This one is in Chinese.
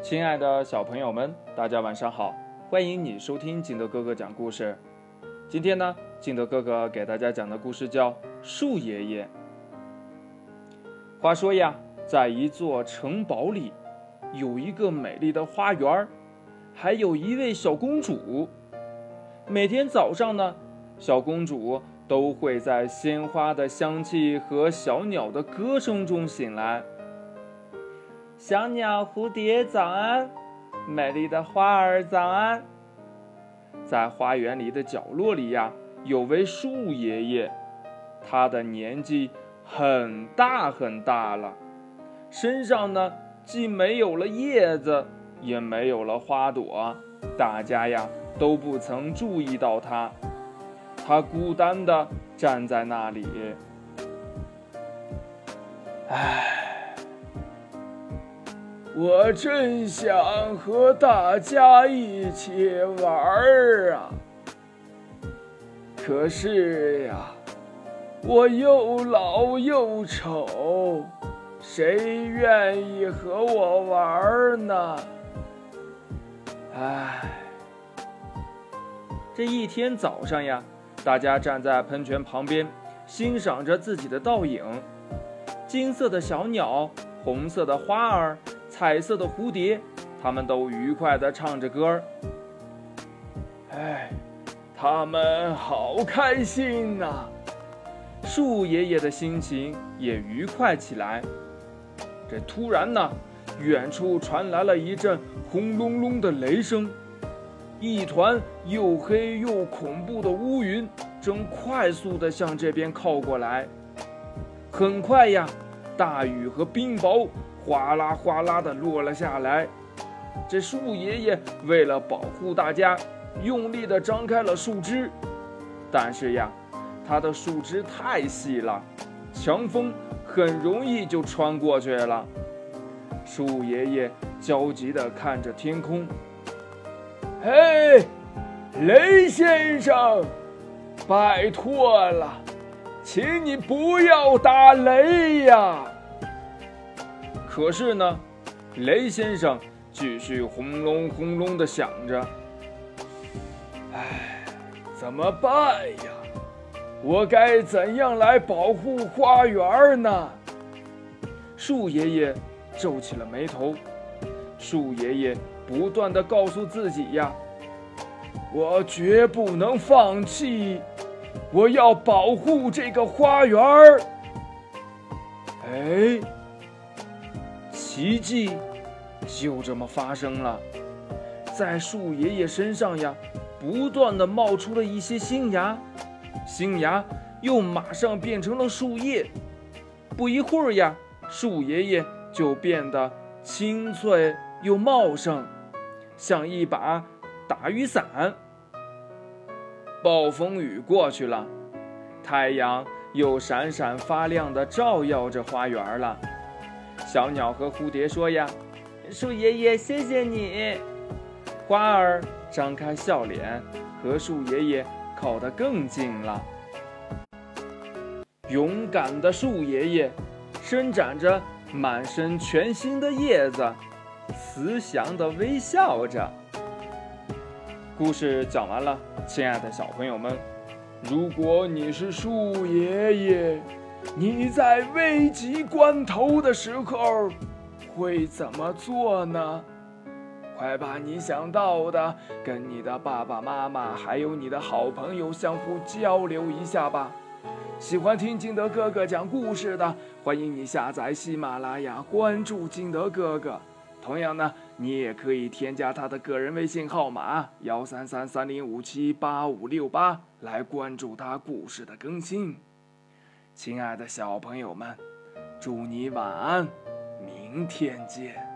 亲爱的小朋友们，大家晚上好！欢迎你收听金德哥哥讲故事。今天呢，金德哥哥给大家讲的故事叫《树爷爷》。话说呀，在一座城堡里，有一个美丽的花园，还有一位小公主。每天早上呢，小公主都会在鲜花的香气和小鸟的歌声中醒来。小鸟、蝴蝶早安，美丽的花儿早安。在花园里的角落里呀，有位树爷爷，他的年纪很大很大了，身上呢既没有了叶子，也没有了花朵，大家呀都不曾注意到他。他孤单的站在那里，唉。我真想和大家一起玩儿啊！可是呀，我又老又丑，谁愿意和我玩儿呢？唉，这一天早上呀，大家站在喷泉旁边，欣赏着自己的倒影，金色的小鸟，红色的花儿。彩色的蝴蝶，他们都愉快地唱着歌儿。哎，他们好开心呐！树爷爷的心情也愉快起来。这突然呢，远处传来了一阵轰隆隆的雷声，一团又黑又恐怖的乌云正快速地向这边靠过来。很快呀，大雨和冰雹。哗啦哗啦的落了下来，这树爷爷为了保护大家，用力的张开了树枝，但是呀，他的树枝太细了，强风很容易就穿过去了。树爷爷焦急的看着天空，嘿，雷先生，拜托了，请你不要打雷呀！可是呢，雷先生继续轰隆轰隆的响着。唉，怎么办呀？我该怎样来保护花园呢？树爷爷皱起了眉头。树爷爷不断的告诉自己呀：“我绝不能放弃，我要保护这个花园。”哎。奇迹就这么发生了，在树爷爷身上呀，不断的冒出了一些新芽，新芽又马上变成了树叶。不一会儿呀，树爷爷就变得清脆又茂盛，像一把打雨伞。暴风雨过去了，太阳又闪闪发亮的照耀着花园了。小鸟和蝴蝶说：“呀，树爷爷，谢谢你。”花儿张开笑脸，和树爷爷靠得更近了。勇敢的树爷爷伸展着满身全新的叶子，慈祥地微笑着。故事讲完了，亲爱的小朋友们，如果你是树爷爷。你在危急关头的时候会怎么做呢？快把你想到的跟你的爸爸妈妈还有你的好朋友相互交流一下吧。喜欢听金德哥哥讲故事的，欢迎你下载喜马拉雅，关注金德哥哥。同样呢，你也可以添加他的个人微信号码幺三三三零五七八五六八来关注他故事的更新。亲爱的小朋友们，祝你晚安，明天见。